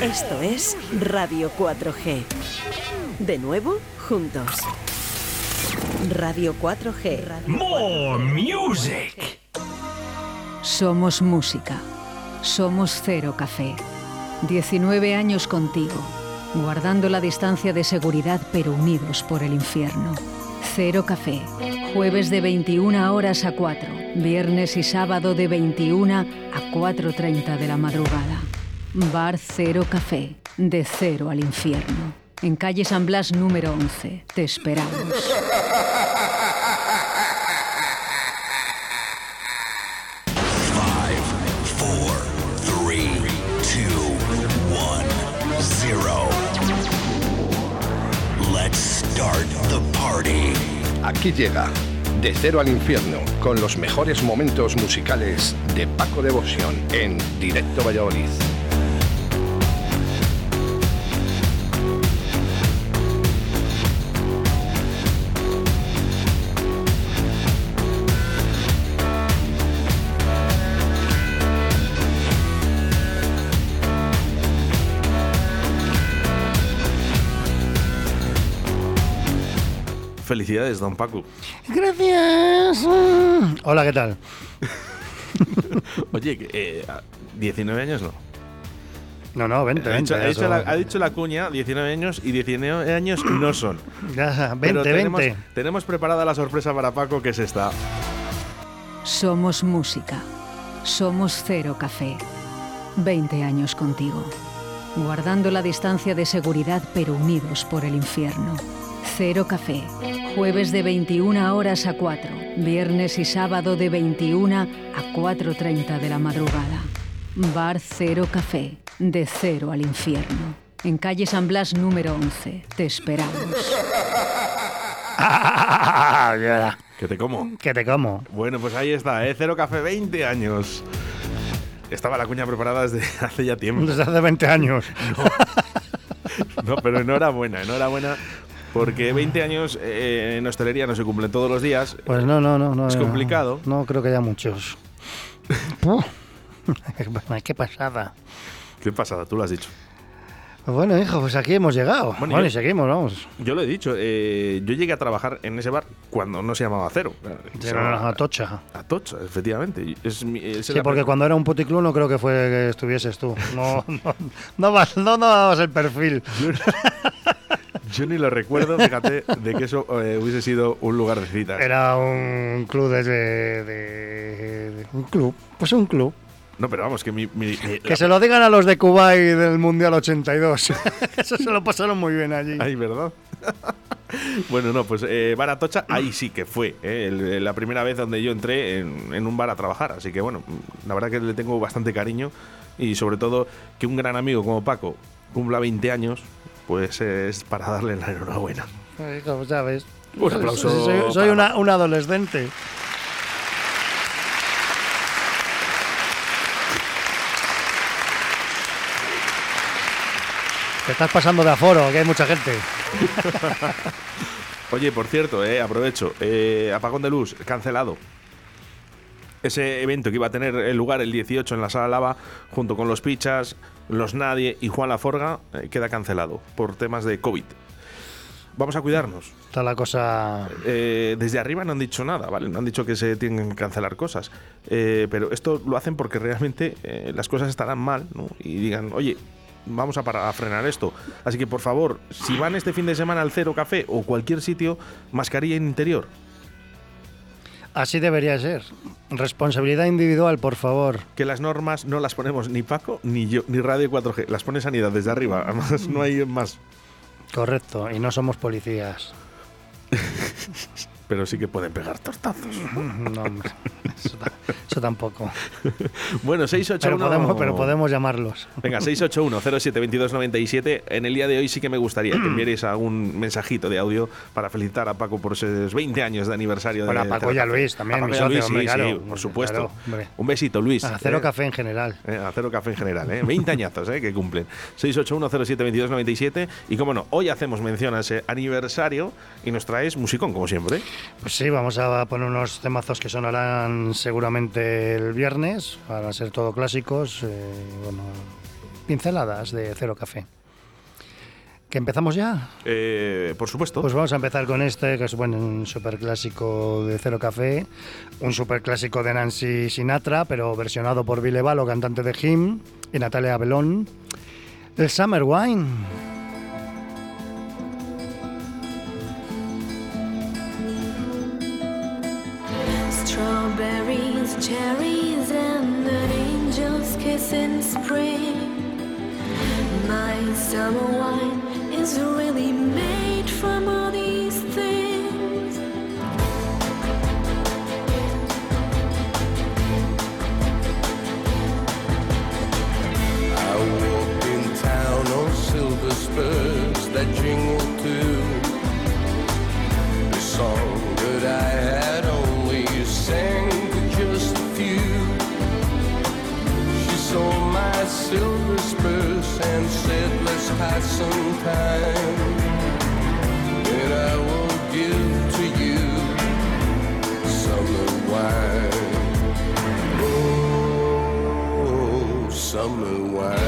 Esto es Radio 4G. De nuevo, juntos. Radio 4G. More music. Somos música. Somos Cero Café. 19 años contigo, guardando la distancia de seguridad pero unidos por el infierno. Cero Café. Jueves de 21 horas a 4. Viernes y sábado de 21 a 4.30 de la madrugada. Bar Cero Café. De cero al infierno. En calle San Blas número 11. Te esperamos. Five, four, three, two, one, zero. Let's start the party. Aquí llega De Cero al Infierno con los mejores momentos musicales de Paco Devoción en Directo Valladolid. Felicidades, don Paco. Gracias. Hola, ¿qué tal? Oye, que, eh, 19 años no. No, no, 20, Ha 20. dicho, ha dicho la, ha dicho la cuña 19 años y 19 años no son. Ya, 20, Pero tenemos, 20. tenemos preparada la sorpresa para Paco, que es esta. Somos música. Somos Cero Café. 20 años contigo. Guardando la distancia de seguridad pero unidos por el infierno. Cero Café. Jueves de 21 horas a 4. Viernes y sábado de 21 a 4.30 de la madrugada. Bar Cero Café. De cero al infierno. En calle San Blas número 11. Te esperamos. Que te como. que te como. Bueno, pues ahí está, ¿eh? Cero Café 20 años. Estaba la cuña preparada desde hace ya tiempo. Desde hace 20 años. No, pero enhorabuena, enhorabuena. Porque 20 años eh, en hostelería no se cumplen todos los días. Pues no, no, no. no Es complicado. No, creo que haya muchos. Qué pasada. ¿Qué pasada? Tú lo has dicho. Bueno, hijo, pues aquí hemos llegado. Bueno, Bueno, yo- y seguimos, vamos. Yo lo he dicho, eh, yo llegué a trabajar en ese bar cuando no se llamaba Cero. Se llamaba Atocha. Atocha, efectivamente. Es mi- es Sí, porque cuando era un puticlub no creo que fue que estuvieses tú. No, no, no, vas- no, no dabas el perfil. Yo ni lo recuerdo, fíjate, de que eso eh, hubiese sido un lugar de citas. Era un club de, de- de- Un club. Pues un club. No, pero vamos, que mi... mi- mi- Que se lo digan a los de Kuwait del Mundial 82. Eso se lo pasaron muy bien allí. Ay, ¿verdad? bueno, no, pues eh, Bar Atocha, ahí sí que fue eh, el- la primera vez donde yo entré en, en un bar a trabajar. Así que bueno, la verdad que le tengo bastante cariño y sobre todo que un gran amigo como Paco cumpla 20 años, pues es para darle la enhorabuena. Ay, ya ves. Un aplauso Soy, una, un adolescente. Te estás pasando de aforo, que hay mucha gente. Oye, por cierto, eh, aprovecho, eh, apagón de luz, cancelado. Ese evento que iba a tener lugar el 18 en la Sala Lava, junto con los Pichas, los Nadie y Juan Laforga, eh, queda cancelado por temas de COVID. Vamos a cuidarnos. Está la cosa. Eh, desde arriba no han dicho nada, ¿vale? No han dicho que se tienen que cancelar cosas. Eh, pero esto lo hacen porque realmente eh, las cosas estarán mal, ¿no? Y digan, oye, vamos a, para- a frenar esto. Así que, por favor, si van este fin de semana al Cero Café o cualquier sitio, mascarilla en interior. Así debería ser. Responsabilidad individual, por favor. Que las normas no las ponemos ni Paco, ni yo, ni Radio 4G. Las pone Sanidad desde arriba. Además, no hay más. Correcto. Y no somos policías. Pero sí que pueden pegar tortazos. No, hombre. Eso, eso tampoco. Bueno, 681... Pero podemos, pero podemos llamarlos. Venga, 681-07-2297. En el día de hoy sí que me gustaría que enviarais algún mensajito de audio para felicitar a Paco por esos 20 años de aniversario Bueno, de a Paco y a. Luis también, A mi socio, Luis, hombre, sí, claro. sí, por supuesto. Claro. Un besito, Luis. A cero Eh, café en general. eh, a cero café en general, ¿eh? 20 añazos ¿eh? que cumplen. 681-07-2297. Y como no, hoy hacemos mención a ese aniversario y nos traes musicón, como siempre. Pues sí, vamos a poner unos temazos que sonarán seguramente el viernes, para ser todo clásicos. eh, bueno, pinceladas de Cero Café. ¿Que empezamos ya? Eh, por supuesto. Pues vamos a empezar con este, que es bueno, un superclásico de Cero Café, un superclásico de Nancy Sinatra, pero versionado por Valo, cantante de Him, y Natalia Belón. El Summer Wine. Summer wine is really pass some time. And I will give to you summer wine. Oh, summer wine.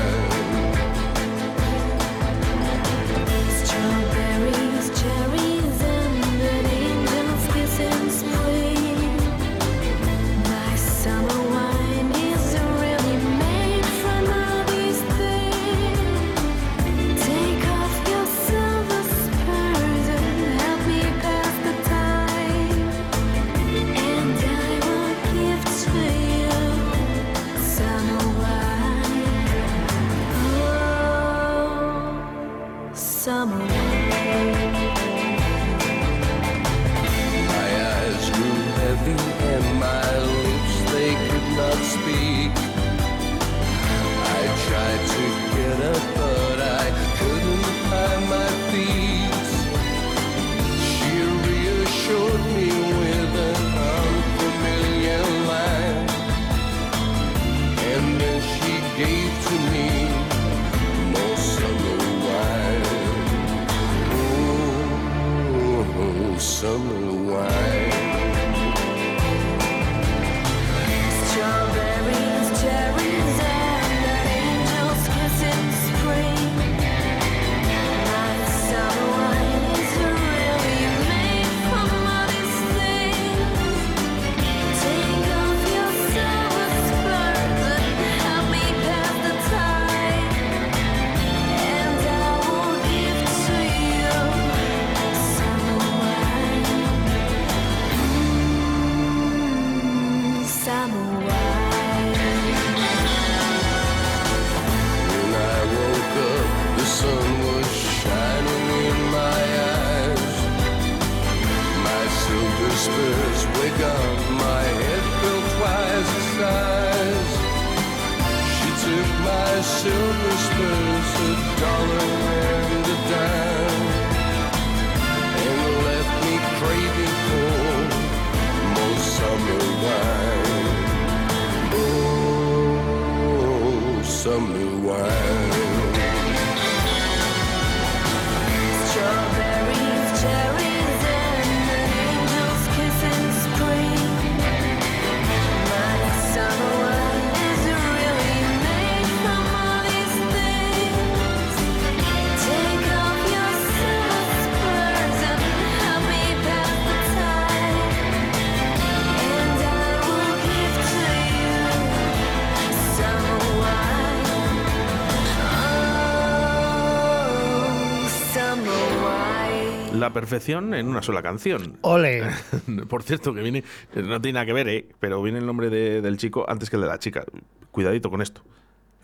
La perfección en una sola canción. Ole. Por cierto, que viene, no tiene nada que ver, ¿eh? pero viene el nombre de- del chico antes que el de la chica. Cuidadito con esto.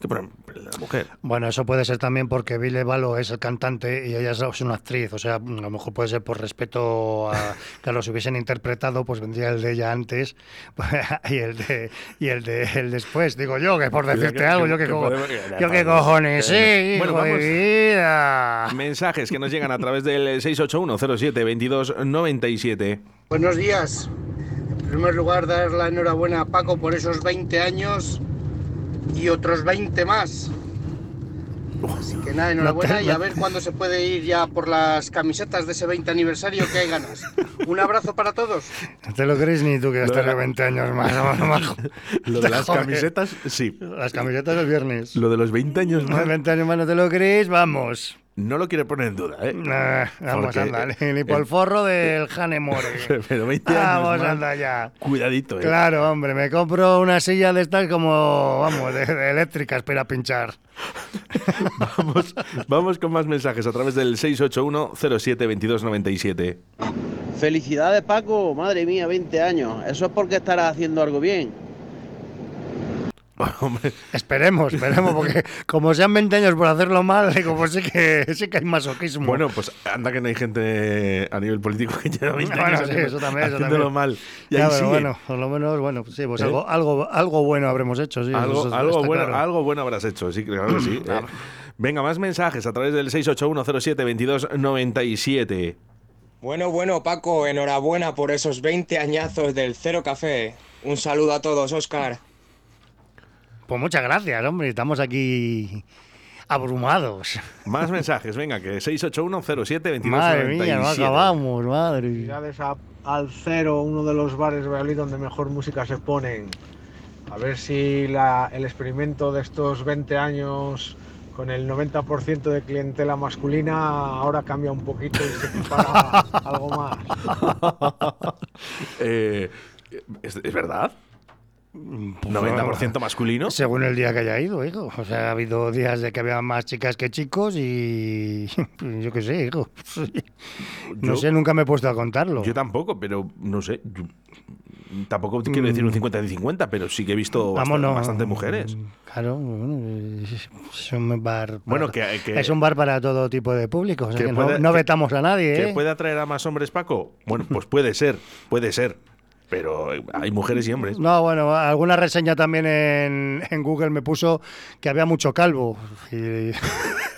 Que el de la mujer. Bueno, eso puede ser también porque Vile Valo es el cantante y ella es una actriz. O sea, a lo mejor puede ser por respeto a que los hubiesen interpretado, pues vendría el de ella antes y el de y el de él después. Digo yo, que por decirte algo, yo qué que co- yo cojones, sí, Bueno, hijo de vamos. vida. Mensajes que nos llegan a través del 681-07-2297. Buenos días. En primer lugar, dar la enhorabuena a Paco por esos 20 años y otros 20 más. Así que nada, enhorabuena y a ver cuándo se puede ir ya por las camisetas de ese 20 aniversario que hay ganas. Un abrazo para todos. No te lo crees ni tú que vas a la- 20 años más. majo. Lo de las camisetas, sí. Las camisetas del viernes. Lo de los 20 años más, 20 años más no te lo crees, vamos. No lo quiere poner en duda, ¿eh? Nah, vamos, Porque anda, ni, ni por el- el forro del Jane More. Pero 20 años Vamos, más. anda ya. Cuidadito, ¿eh? Claro, hombre, me compro una silla de estas como, vamos, de, de eléctricas para pinchar. Vamos, vamos con más mensajes a través del 681-07-2297. Felicidades Paco, madre mía, 20 años. Eso es porque estarás haciendo algo bien. Hombre, Esperemos, esperemos, porque como sean 20 años por hacerlo mal, digo, pues sí que, sí que hay masoquismo. bueno, pues anda que no hay gente a nivel político que lleva 20 Bueno, años sí, haciendo- eso también, eso haciéndolo también. mal. Y ahí Ya, sigue. bueno, por lo menos, bueno, pues sí, pues ¿Eh? algo, algo, algo bueno habremos hecho, sí. algo, eso algo está bueno, claro. algo bueno habrás hecho, sí, claro que sí. ¿eh? Venga, más mensajes a través del 681-07-2297. Bueno, bueno, Paco, enhorabuena por esos 20 añazos del Cero Café. Un saludo a todos, Oscar. Pues muchas gracias, hombre, estamos aquí abrumados. Más mensajes, venga, que 681-07-2297. Madre mía, no acabamos, madre. Felicidades a- al Cero, uno de los bares de Valladolid donde mejor música se ponen. A ver si la- el experimento de estos 20 años con el 90% de clientela masculina ahora cambia un poquito y se prepara algo más. Eh, ¿es, es verdad? ¿90% masculino? Según el día que haya ido, hijo. O sea, ha habido días de que había más chicas que chicos y yo qué sé, hijo. No Yo- sé, nunca me he puesto a contarlo. Yo tampoco, pero no sé. yo- tampoco quiero decir un 50 de 50, pero sí que he visto bastante, Mm. Bastantes mujeres. Claro, bueno, es- un bar. Bueno, que- que- es un bar para todo tipo de público. o sea que que no, puede- no que- vetamos a nadie, ¿Que ¿eh? puede atraer a más hombres, Paco? Bueno, pues puede ser, puede ser. Pero hay mujeres y hombres. No, bueno, alguna reseña también en, Google me puso que había mucho calvo. Y,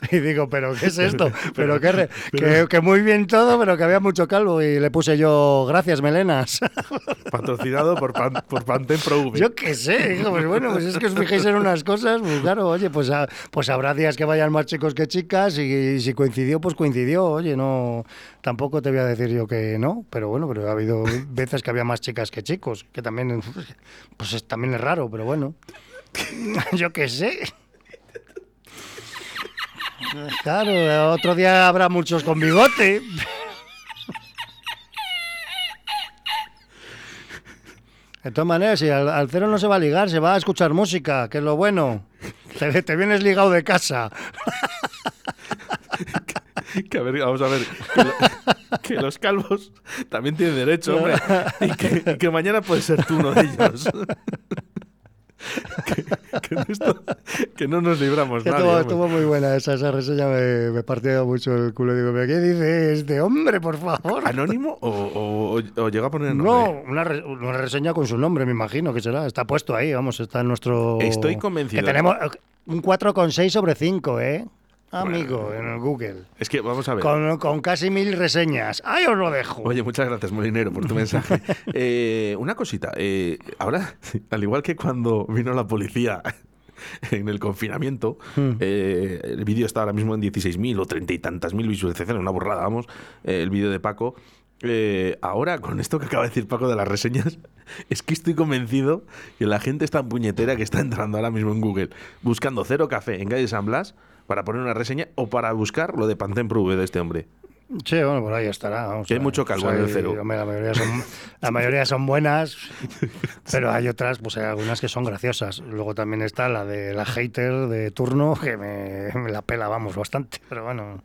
y digo, ¿pero qué es esto? Pero qué re- que, que muy bien todo, pero que había mucho calvo. Y le puse yo, gracias, melenas. Patrocinado por, Pan- por Pantene Pro V. Yo qué sé, hijo, pues bueno, pues es que os fijéis en unas cosas, pues claro, oye, pues, ha- pues habrá días que vayan más chicos que chicas y, si coincidió, pues coincidió, oye, no, tampoco te voy a decir yo que no, pero bueno, pero ha habido veces que había más chicas que chicos, que también, pues es- también es raro, pero bueno, yo qué sé. Claro, otro día habrá muchos con bigote. De todas maneras, si al, cero no se va a ligar, se va a escuchar música, que es lo bueno. Te, vienes ligado de casa. Que a ver, vamos a ver. Que los calvos también tienen derecho, hombre. Y que, y que mañana puedes ser tú uno de ellos. Que, que no esto- que no nos libramos nadie. estuvo, muy buena esa, esa reseña, me, me partió mucho el culo. Digo, ¿pero qué dice este hombre, por favor? ¿Anónimo o, o- o llega a poner nombre? No, una, re- una reseña con su nombre, me imagino que será. Está puesto ahí, vamos, está en nuestro... Estoy convencido. Que tenemos eh, un 4,6 sobre 5, ¿eh? Amigo, en el Google. Es que vamos a ver. Con, con casi mil reseñas. Ahí os lo dejo. Oye, muchas gracias, Molinero, por tu mensaje. Eh, una cosita, eh, ahora, al igual que cuando vino la policía en el confinamiento, Hmm. eh, el vídeo está ahora mismo en 16.000 o 30 y tantas mil visualizaciones, una burrada, vamos, eh, el vídeo de Paco. Eh, ahora, con esto que acaba de decir Paco de las reseñas, es que estoy convencido que la gente está puñetera que está entrando ahora mismo en Google, buscando Cero Café en calle San Blas para poner una reseña o para buscar lo de V de este hombre. Sí, bueno, por ahí estará. vamos, Que hay mucho calvo en el cero. la, mayoría son, la mayoría son buenas, pero hay otras, pues hay algunas que son graciosas. Luego también está la de la hater de turno, que me, me la pela, vamos, bastante. Pero bueno,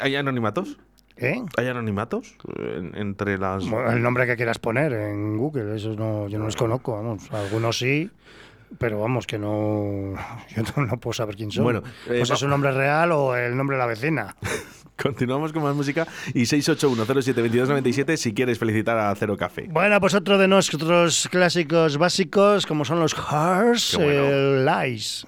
¿Hay anonimatos? ¿eh? ¿Hay anonimatos en- entre las...? El nombre que quieras poner en Google, eso no, yo no los conozco, vamos. Algunos sí, pero vamos, que no. Yo no, no puedo saber quién son. Bueno, eh, pues va- es su nombre real o el nombre de la vecina. Continuamos con más música y 681072297 si quieres felicitar a Cero Café. Bueno, pues otro de nuestros clásicos básicos, como son los Hearts, bueno. el Lies.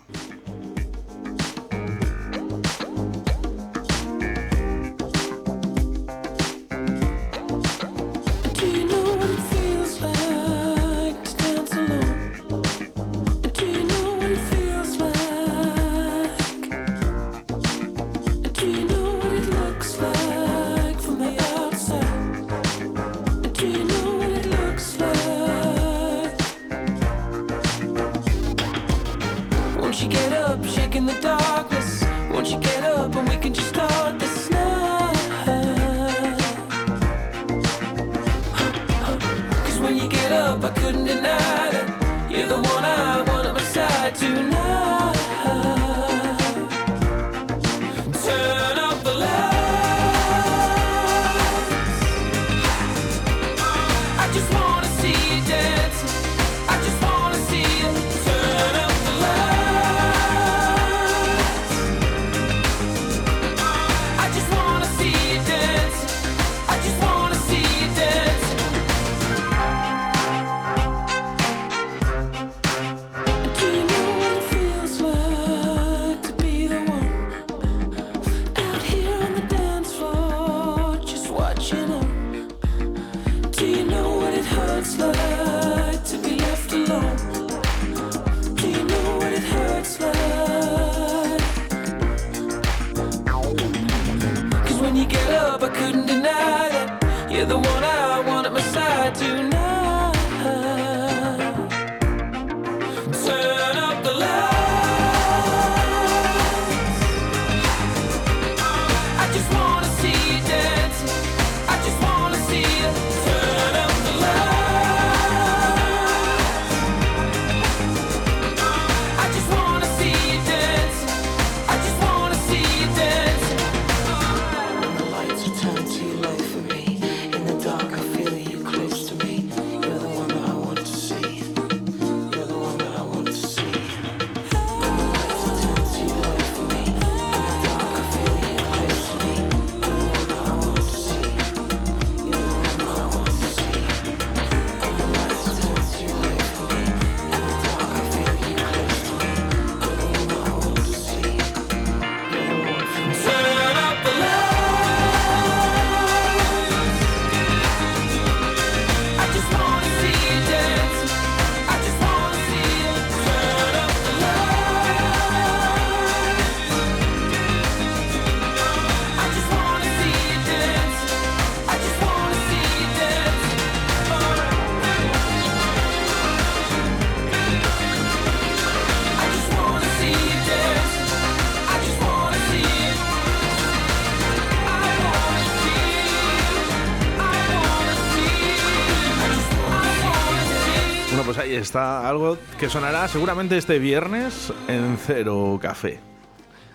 Está algo que sonará seguramente este viernes en Cero Café.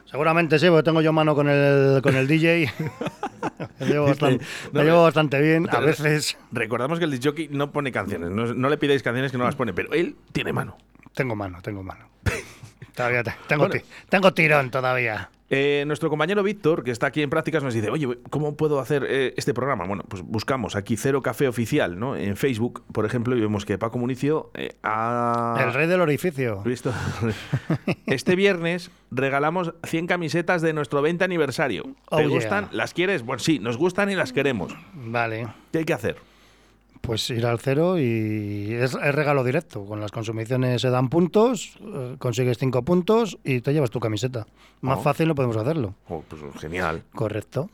Seguramente sí, porque tengo yo mano con el, con el DJ. me llevo bastante, me llevo bastante bien. A veces Recordamos que el disjockey no pone canciones, no, no le pidáis canciones que no las pone, pero él tiene mano. tengo mano, tengo mano. Todavía te- tengo, Bueno. ti- tengo tirón todavía. Eh, nuestro compañero Víctor, que está aquí en prácticas, nos dice, oye, ¿cómo puedo hacer eh, este programa? Bueno, pues buscamos aquí Cero Café Oficial, ¿no? En Facebook, por ejemplo, y vemos que Paco Municio eh, ha... El rey del orificio. Visto. Este viernes regalamos 100 camisetas de nuestro 20 aniversario. Oh, ¿Te yeah. gustan? ¿Las quieres? Bueno, sí, nos gustan y las queremos. Vale. ¿Qué hay que hacer? Pues ir al cero y es, es regalo directo. Con las consumiciones se dan puntos, eh, consigues cinco puntos y te llevas tu camiseta. Más Oh. fácil no podemos hacerlo. Oh, pues genial, Correcto.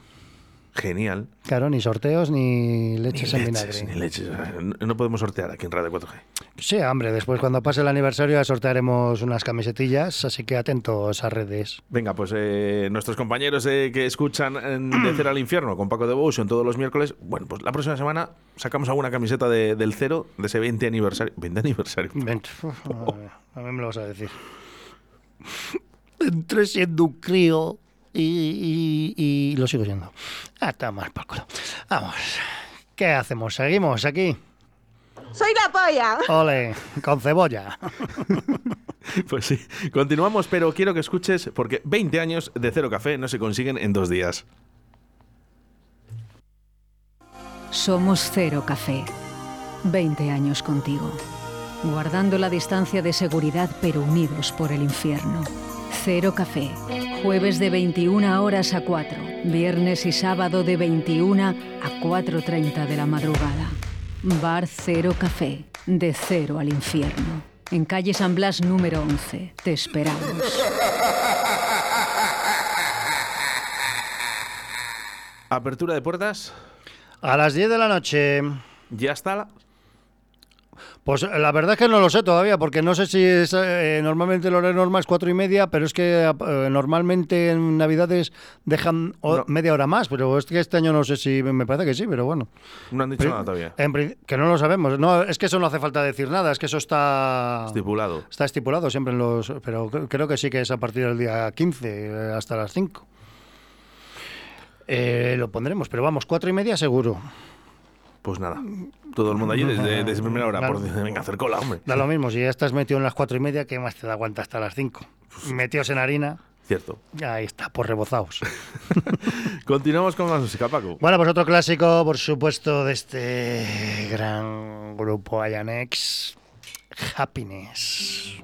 Genial. Claro, ni sorteos ni leches Ni en leches, vinagre. ni leches. No, podemos sortear aquí en Radio 4G. Sí, hombre, después cuando pase el aniversario sortearemos unas camisetillas, así que atentos a redes. Venga, pues eh, nuestros compañeros eh, que escuchan en De Cero al Infierno con Paco Devotion todos los miércoles, bueno, pues la próxima semana sacamos alguna camiseta de- del cero de ese 20 aniversario. 20 aniversario. Ven, uf, a mí me lo vas a decir. Entré siendo un crío y, y- y lo sigo siendo. Ah, está mal por culo. Vamos. ¿Qué hacemos? ¿Seguimos aquí? ¡Soy la polla! Ole, con cebolla. Pues sí, continuamos, pero quiero que escuches porque 20 años de Cero Café no se consiguen en dos días. Somos Cero Café. 20 años contigo. Guardando la distancia de seguridad pero unidos por el infierno. Cero Café. Jueves de 21 horas a 4. Viernes y sábado de 21 a 4.30 de la madrugada. Bar Cero Café. De cero al infierno. En calle San Blas número 11. Te esperamos. Apertura de puertas. A las 10 de la noche. Ya está. Pues eh, la verdad es que no lo sé todavía, porque no sé si es. eh, normalmente el horario normal es cuatro y media, pero es que eh, normalmente en Navidades dejan o- media hora más, pero es que este año no sé si. Me parece que sí, pero bueno. No han dicho Pri- nada todavía. En que no lo sabemos. No, es que eso no hace falta decir nada, es que eso está. Estipulado. Está estipulado siempre en los. Pero cre- creo que sí que es a partir del día 15 eh, hasta las 5. Eh, lo pondremos, pero vamos, cuatro y media seguro. Pues nada. Todo el mundo allí desde, desde primera hora. Claro. Por, venga, hacer cola, hombre. Da lo mismo, si ya estás metido en las cuatro y media, ¿qué más te da aguanta hasta las 5? Metidos en harina, Cierto. ahí está, por rebozados. Continuamos con más música, Paco. Bueno, pues otro clásico, por supuesto, de este gran grupo Ayanex, Happiness.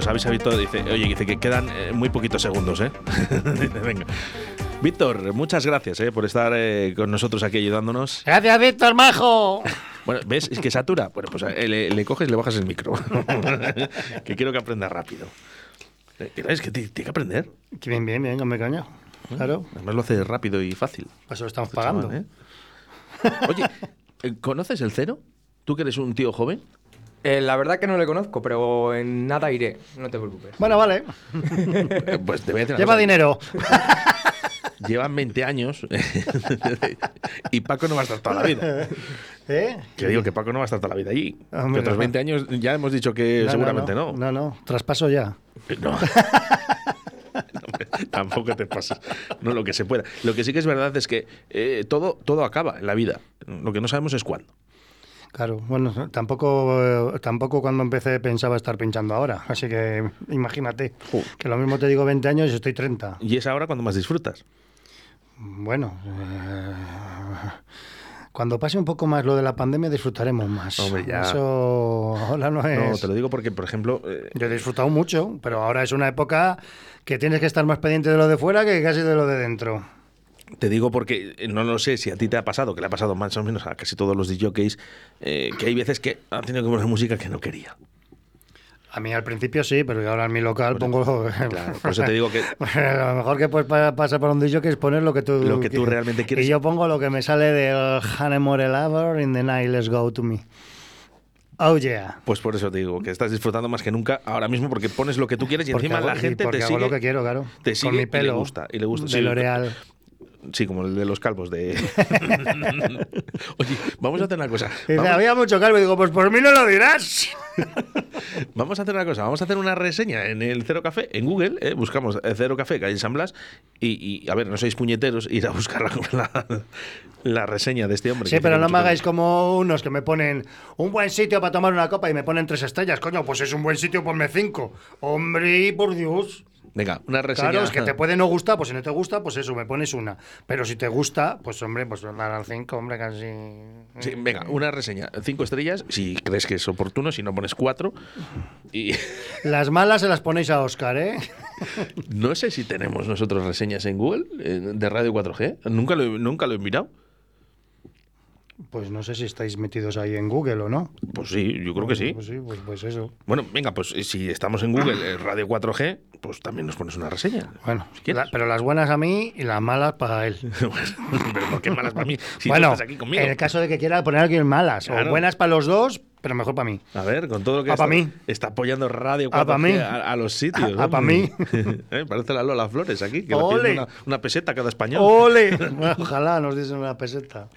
Nos habéis visto, dice, oye, dice que quedan eh, muy poquitos segundos, ¿eh? Venga. Víctor, muchas gracias eh, por estar eh, con nosotros aquí ayudándonos. Gracias, Víctor Majo. Bueno, ¿ves? Es que satura. Bueno, pues eh, le, le coges y le bajas el micro. que quiero que aprenda rápido. Es que ti- tiene que aprender. Bien, bien, bien, me caña. Claro. Además lo hace rápido y fácil. Por eso lo estamos Este pagando. chaval, ¿eh? Oye, ¿conoces el cero? ¿Tú que eres un tío joven? Eh, la verdad que no le conozco, pero en nada iré, no te preocupes. Bueno, vale. pues te voy a decir una Lleva cosa. dinero. llevan 20 años y Paco no va a estar toda la vida. ¿Eh? Que digo que Paco no va a estar toda la vida allí. Hombre, que otros no. 20 años ya hemos dicho que No, seguramente no. No, no, traspaso ya. No. Tampoco te pasa. No lo que se pueda. Lo que sí que es verdad es que eh, todo, todo acaba en la vida. Lo que no sabemos es cuándo. Claro, bueno, tampoco, eh, tampoco cuando empecé pensaba estar pinchando ahora. Así que imagínate, que lo mismo te digo 20 años y estoy 30. Y es ahora cuando más disfrutas. Bueno, eh, cuando pase un poco más lo de la pandemia disfrutaremos más. Hombre, ya. Eso ahora no es... No, te lo digo porque, por ejemplo, eh, Yo he disfrutado mucho, pero ahora es una época que tienes que estar más pendiente de lo de fuera que casi de lo de dentro. Te digo porque eh, no lo sé si a ti te ha pasado, que le ha pasado más o menos a casi todos los DJs, eh, que hay veces que han tenido que poner música que no quería. A mí al principio sí, pero ahora en mi local pongo... Claro, por eso te digo que lo mejor que puedes pa- pasar por un DJ que es poner lo que tú... Lo que tú realmente quieres. Y yo pongo lo que me sale del Hanemore Lover in the night, let's go to me. Oh yeah. Pues por eso te digo que estás disfrutando más que nunca ahora mismo porque pones lo que tú quieres y Porque encima hago- la gente porque te hago sigue. lo que quiero, claro. Te Con sigue mi y le pelo gusta. Y le gusta. de sí. L'Oreal. Sí, como el de los calvos de. Oye, vamos a hacer una cosa. Vamos, había mucho calvo y digo, pues por mí no lo dirás. vamos a hacer una cosa. Vamos a hacer una reseña en el Cero Café, en Google. ¿eh? Buscamos eh, Cero Café, calle San Blas. Y, y, a ver, no sois puñeteros, ir a buscar la, la, la reseña de este hombre. Sí, pero no me hagáis como unos que me ponen un buen sitio para tomar una copa y me ponen tres estrellas. Coño, pues es un buen sitio, ponme cinco. Hombre, por Dios. Venga, una reseña. Claro, es que te puede no gustar, pues si no te gusta, pues eso, me pones una. Pero si te gusta, pues hombre, pues dar al cinco, hombre, casi. Sí, venga, una reseña. Cinco estrellas, si crees que es oportuno, si no pones cuatro. Y Las malas se las ponéis a Oscar, ¿eh? no sé si tenemos nosotros reseñas en Google de Radio 4G. Nunca lo, he- nunca lo he mirado. Pues no sé si estáis metidos ahí en Google o no. Pues sí, yo creo que sí. Pues sí, pues, pues eso. Bueno, venga, pues eh, si estamos en Google, eh, Radio 4G, pues también nos pones una reseña. Bueno, Si quieres. la- pero las buenas a mí y las malas para él. Pero ¿por qué malas para mí? Si tú bueno, estás aquí conmigo. en el caso de que quiera poner a alguien malas, Claro. o buenas para los dos, pero mejor para mí. A ver, con todo lo que Ah, está, mí. está apoyando Radio 4G Ah, mí. a, a los sitios. Ah, pa' hombre. mí. Eh, Parece la Lola Flores aquí, que le Ole. una, una peseta a cada español. ¡Ole! Ojalá nos diesen una peseta.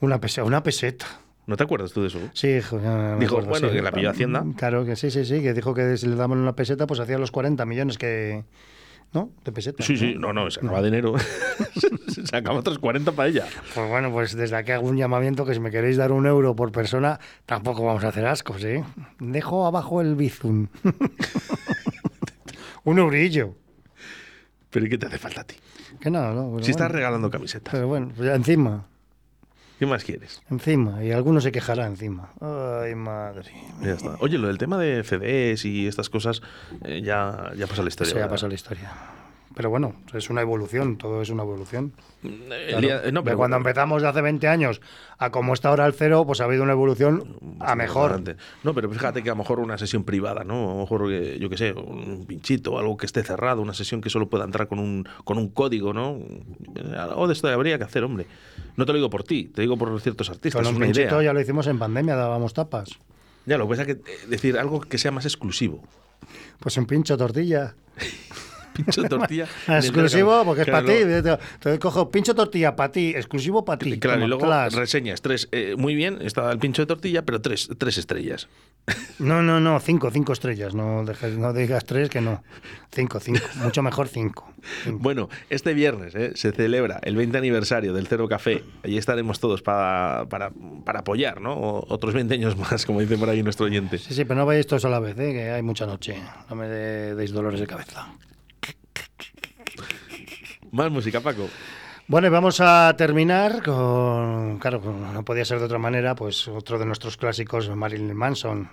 Una peseta, una peseta. ¿No te acuerdas tú de eso? Sí, me Dijo, acuerdo, bueno, sí. que la pilló Hacienda. Claro que sí, sí, sí, que dijo que si le daban una peseta, pues hacía los 40 millones que. ¿No? De pesetas. Sí, sí, no, no, se acaba dinero. se acaba otros 40 para ella. Pues bueno, pues desde aquí hago un llamamiento que si me queréis dar un euro por persona, tampoco vamos a hacer ascos, ¿eh? Dejo abajo el bizum. un eurillo. Pero ¿y qué te hace falta a ti? Que no, no. pero Si estás regalando camisetas, Pero bueno, pues ya encima, ¿qué más quieres? encima. Y alguno se quejará encima. Ay, madre. Ya está. Oye, lo del tema de CDs y estas cosas, eh, ya, ya pasa la historia. Eso ya ¿verdad? pasó la historia. Pero bueno, es una evolución, todo es una evolución. El Claro. día- eh, no, De pero cuando empezamos de hace 20 años a como está ahora el cero, pues ha habido una evolución a mejor. No, pero fíjate que a lo mejor una sesión privada, ¿no? A lo mejor, eh, yo qué sé, un pinchito algo que esté cerrado, una sesión que solo pueda entrar con un, con un código, ¿no? Eh, Algo de esto habría que hacer, hombre. No te lo digo por ti, te digo por ciertos artistas. Con un pinchito idea. ya lo hicimos en pandemia, dábamos tapas. Ya, lo que pasa es que decir algo que sea más exclusivo. Pues un pincho tortilla. Pincho tortilla. exclusivo porque es Claro, para ti. Entonces cojo pincho tortilla para ti, exclusivo para ti. Claro, y luego clas. reseñas, tres, eh, muy bien, está el pincho de tortilla, pero tres, tres estrellas. No, no, no, cinco, cinco estrellas. No, dejes- no digas tres que no. Cinco, cinco. Mucho mejor cinco. Bueno, este viernes eh, se celebra el 20 aniversario del Cero Café. Allí estaremos todos para, para, para apoyar, ¿no? O- otros 20 años más, como dice por ahí nuestro oyente. Sí, sí, pero no vayáis todos a la vez, ¿eh? que hay mucha noche. No me de- deis dolores de cabeza. Más música, Paco. Bueno, y vamos a terminar con, claro, no podía ser de otra manera, pues otro de nuestros clásicos, Marilyn Manson,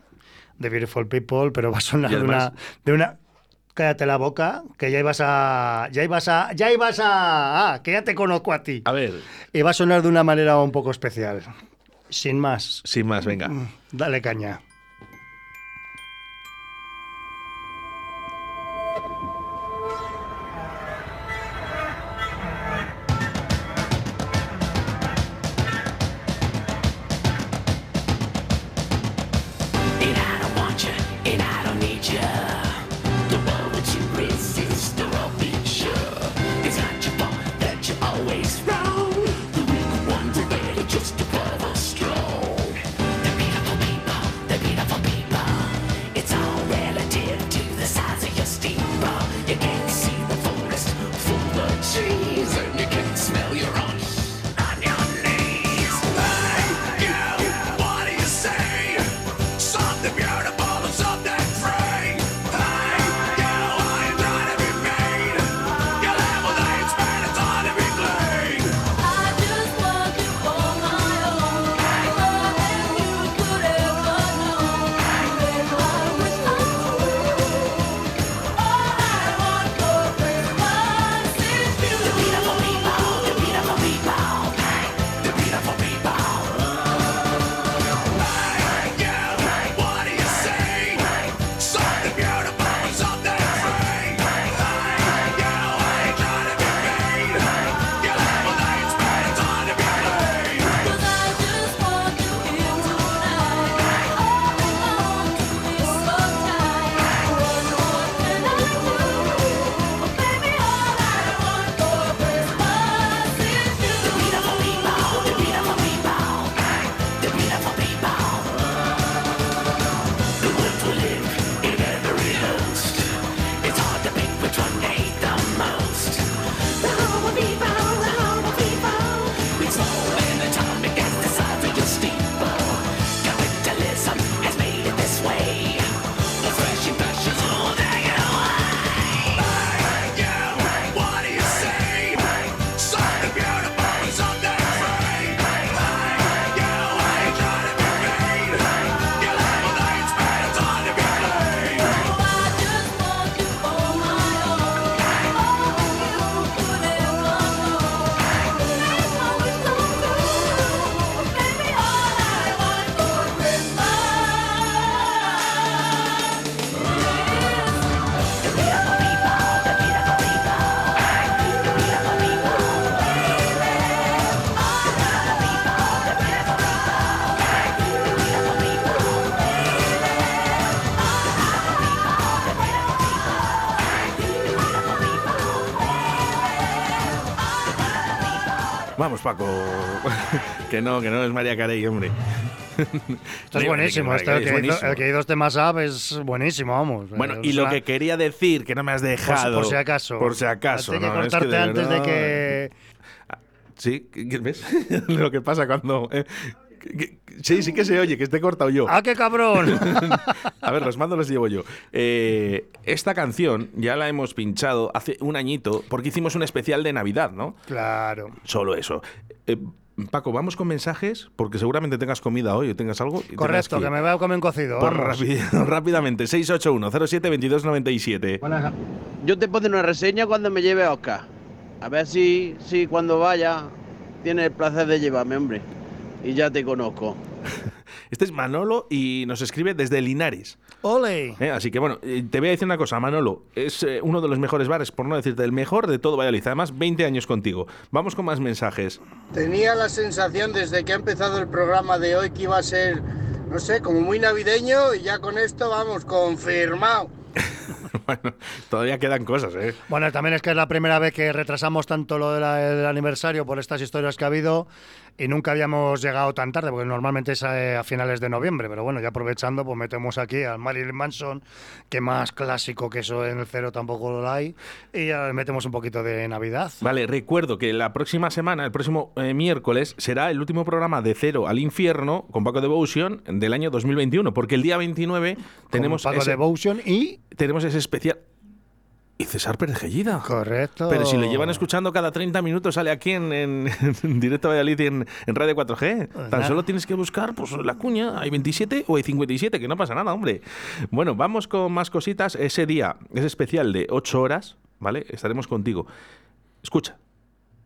The Beautiful People, pero va a sonar de una, de una, cállate la boca, que ya ibas a, ya ibas a, ya ibas a, ah, que ya te conozco a ti. A ver, Y va a sonar de una manera un poco especial. Sin más, sin más, venga. dale caña. Paco. que no, que no es María Carey, hombre. Esto es buenísimo. Esto, el, que hizo, el que hizo este mashup es buenísimo, vamos. Bueno, Eh, y lo una- que quería decir, que no me has dejado. por si acaso. Por si acaso. Hay que no, es cortarte de antes de que. Sí, ¿qué- qué ¿ves? lo que pasa cuando. eh, que- que- sí, sí que se oye, que esté cortado yo. ¡Ah, qué cabrón! A ver, los mandos los llevo yo. Eh, esta canción ya la hemos pinchado hace un añito porque hicimos un especial de Navidad, ¿no? claro. Solo eso. Eh, Paco, vamos con mensajes porque seguramente tengas comida hoy o tengas algo. y tengas Correcto, que ir. me voy a comer un cocido. Por rapi- rápidamente, 681-07-2297. Yo te pondré una reseña cuando me lleve a Oscar. A ver si, si cuando vaya tiene el placer de llevarme, hombre. Y ya te conozco. Este es Manolo y nos escribe desde Linares. ¡Ole! Eh, Así que bueno, eh, te voy a decir una cosa, Manolo. Es eh, uno de los mejores bares, por no decirte el mejor de todo Valladolid. Además, 20 años contigo. Vamos con más mensajes. Tenía la sensación desde que ha empezado el programa de hoy que iba a ser, no sé, como muy navideño y ya con esto vamos, confirmado. bueno, todavía quedan cosas, ¿eh? Bueno, también es que es la primera vez que retrasamos tanto lo de del aniversario por estas historias que ha habido y nunca habíamos llegado tan tarde, porque normalmente es a, a finales de noviembre. Pero bueno, ya aprovechando, pues metemos aquí al Marilyn Manson, que más clásico que eso en el cero tampoco lo hay, y ya metemos un poquito de Navidad. Vale, recuerdo que la próxima semana, el próximo eh, miércoles, será el último programa de Cero al Infierno con Paco Devotion del año 2021, porque el día 29 tenemos Paco ese, Devotion y tenemos ese especial. Y César Pérez Gellida. Correcto. Pero si lo llevan escuchando cada 30 minutos, sale aquí en, en, en directo a Valladolid y en, en Radio 4G. Tan solo tienes que buscar pues, la cuña. Hay 27 o hay 57, que no pasa nada, hombre. Bueno, vamos con más cositas. Ese día es especial de 8 horas, ¿vale? Estaremos contigo. Escucha.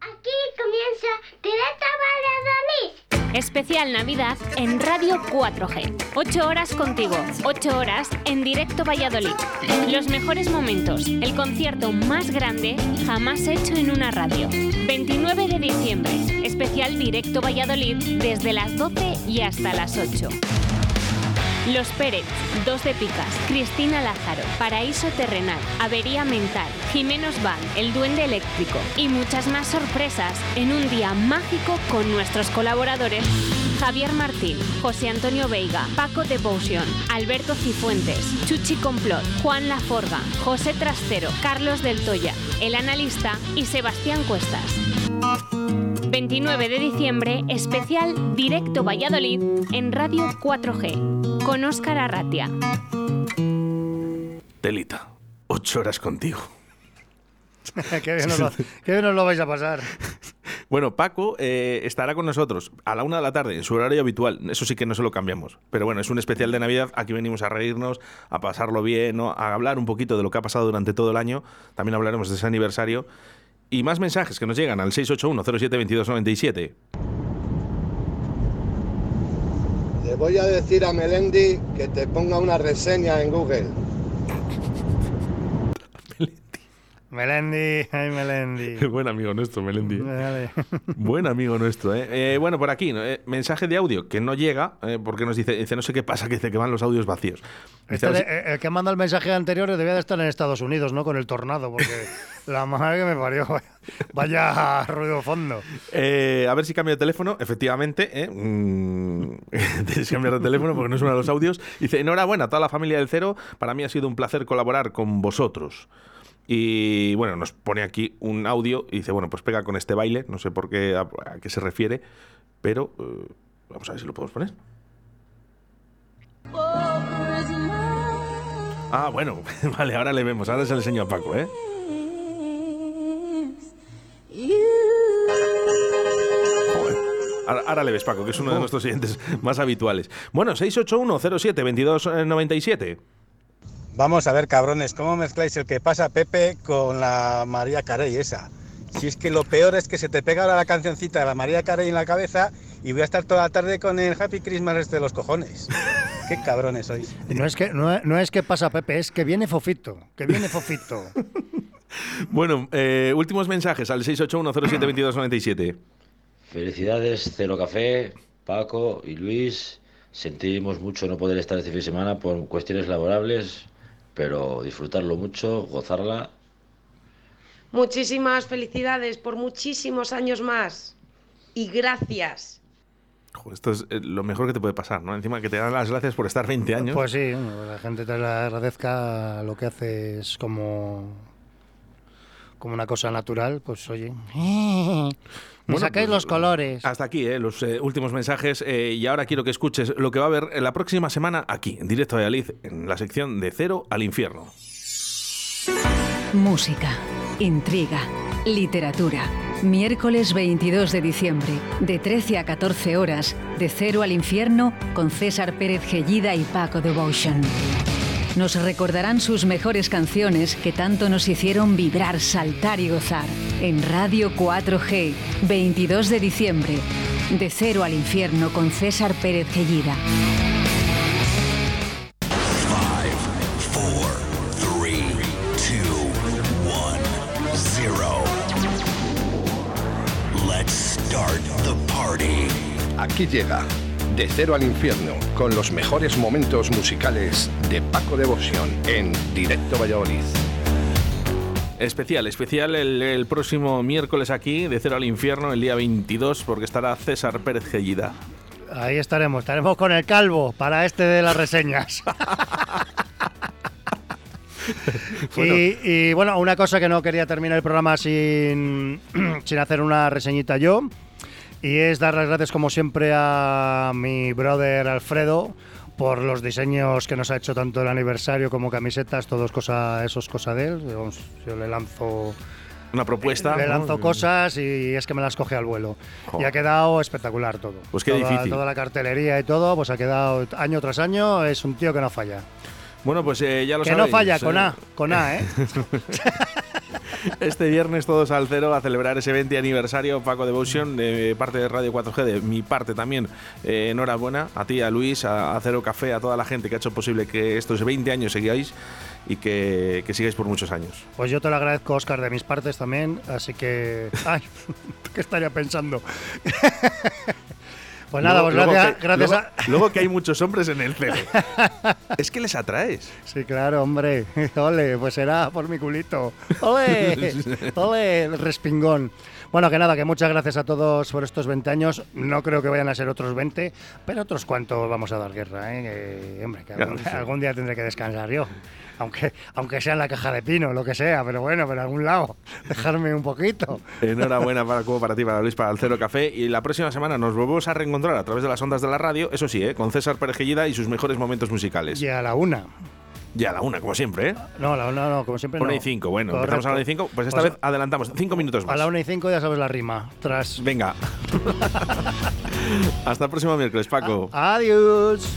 Aquí comienza Directo Valladolid. Especial Navidad en Radio 4G. 8 horas contigo, 8 horas en directo Valladolid. Los mejores momentos, el concierto más grande jamás hecho en una radio. 29 de diciembre, especial directo Valladolid desde las 12 y hasta las 8. Los Pérez, Dos de Picas, Cristina Lázaro, Paraíso Terrenal, Avería Mental, Jimenos Van, El Duende Eléctrico y muchas más sorpresas en un día mágico con nuestros colaboradores Javier Martín, José Antonio Veiga, Paco Devotion, Alberto Cifuentes, Chuchi Complot, Juan Laforga, José Trastero, Carlos del Toya, El Analista y Sebastián Cuestas. 29 de diciembre, especial Directo Valladolid en Radio 4G, con Óscar Arratia. Telita, 8 horas contigo. qué, bien os lo, qué bien os lo vais a pasar. Bueno, Paco eh, estará con nosotros a la una de la tarde, en su horario habitual. Eso sí que no se lo cambiamos. Pero bueno, es un especial de Navidad. Aquí venimos a reírnos, a pasarlo bien, ¿no? a hablar un poquito de lo que ha pasado durante todo el año. También hablaremos de ese aniversario. Y más mensajes que nos llegan al 681-07-2297. Le voy a decir a Melendi que te ponga una reseña en Google. Melendi, ay Melendi. Buen amigo nuestro, Melendi. Buen amigo nuestro, ¿eh? Eh, bueno, por aquí. Eh, mensaje de audio que no llega, eh, porque nos dice, dice, no sé qué pasa, que dice que van los audios vacíos. Este de- el que manda el mensaje anterior debía de estar en Estados Unidos, ¿no? Con el tornado, porque la madre que me parió. Vaya ruido fondo. A ver si cambio de teléfono, efectivamente. ¿eh? Mm, tienes que cambiar de teléfono porque no es uno de los audios. Dice, enhorabuena a toda la familia del Cero. Para mí ha sido un placer colaborar con vosotros. Y bueno, nos pone aquí un audio y dice, bueno, pues pega con este baile. No sé por qué, a, a qué se refiere, pero eh, vamos a ver si lo podemos poner. Ah, bueno, vale, ahora le vemos. Ahora se le enseño a Paco, ¿eh? Ahora, ahora le ves, Paco, que es uno de nuestros siguientes más habituales. Bueno, 681-07-2297. Vamos a ver, cabrones, ¿cómo mezcláis el que pasa Pepe con la María Carey esa? Si es que lo peor es que se te pega ahora la cancioncita de la María Carey en la cabeza y voy a estar toda la tarde con el Happy Christmas este de los cojones. Qué cabrones sois. No es que no, es- no es que pasa Pepe, es que viene Fofito, que viene Fofito. Bueno, eh, últimos mensajes al 681-07-2297. Felicidades, Cero Café, Paco y Luis. Sentimos mucho no poder estar este fin de semana por cuestiones laborables, pero disfrutarlo mucho, gozarla. Muchísimas felicidades por muchísimos años más. y gracias. Esto es eh, lo mejor que te puede pasar, ¿no? Encima que te dan las gracias por estar 20 años. Pues sí, la gente te agradezca lo que hace es como como una cosa natural, pues oye. Me Bueno, sacáis pues, los colores. Hasta aquí, eh, los eh, últimos mensajes. eh, y ahora quiero que escuches lo que va a haber la próxima semana aquí, en directo a Valladolid, en la sección de Cero al Infierno. Música, intriga, literatura. Miércoles 22 de diciembre, de 13 a 14 horas, de Cero al Infierno, con César Pérez Gellida y Paco Devotion. Nos recordarán sus mejores canciones que tanto nos hicieron vibrar, saltar y gozar. En Radio 4G, 22 de diciembre, de Cero al Infierno, con César Pérez Gellida. Five, four, three, two, one, zero. Let's start the party. Aquí llega De Cero al Infierno con los mejores momentos musicales de Paco Devoción en Directo Valladolid. Especial, especial el, el próximo miércoles aquí, de Cero al Infierno, el día 22, porque estará César Pérez Gellida. Ahí estaremos, estaremos con el calvo para este de las reseñas. Bueno. Y, y, bueno, una cosa que no quería terminar el programa sin, sin hacer una reseñita yo, y es dar las gracias como siempre a mi brother Alfredo por los diseños que nos ha hecho tanto el aniversario como camisetas, todo es cosa, eso es cosa de él. Vamos, Yo le lanzo Una propuesta. le lanzo ¿no? cosas y es que me las coge al vuelo. Y ha quedado espectacular todo. Pues qué toda, difícil. Toda la cartelería y todo, pues ha quedado año tras año. Es un tío que no falla. Bueno, pues eh, ya lo Que sabéis. no falla, con eh, A, con A, ¿eh? Este viernes todos al cero a celebrar ese 20 aniversario Paco Devotion de parte de Radio 4G, de mi parte también. Eh, enhorabuena a ti, a Luis, a, a Cero Café, a toda la gente que ha hecho posible que estos 20 años sigáis y que, que sigáis por muchos años. Pues yo te lo agradezco, Oscar, de mis partes también. Así que. ¡Ay! ¿Qué estaría pensando? pues nada, pues Luego- gracias, luego que, gracias luego- a. luego que hay muchos hombres en el cero. es que les atraes. Sí, claro, hombre. Ole, pues será por mi culito. Ole, ole, el respingón. Bueno, que nada, que muchas gracias a todos por estos 20 años. No creo que vayan a ser otros 20, pero otros cuantos vamos a dar guerra, ¿eh? Que, hombre, que algún, algún día tendré que descansar yo. Aunque, aunque sea en la caja de pino, lo que sea, pero bueno, pero algún lado, dejarme un poquito. Enhorabuena para, como para ti, para Luis, para el Cero Café. Y la próxima semana nos volvemos a reencontrar a través de las ondas de la radio, eso sí, ¿eh? con César Perejellida y sus mejores momentos musicales. Y a la una. Y a la una, como siempre, ¿eh? No, a la una no, como siempre Una no. y cinco, bueno, Correcto. empezamos a la una y cinco, pues esta Pues vez adelantamos cinco minutos más. A la una y cinco ya sabes la rima. Tras. Venga. Hasta el próximo miércoles, Paco. Adiós.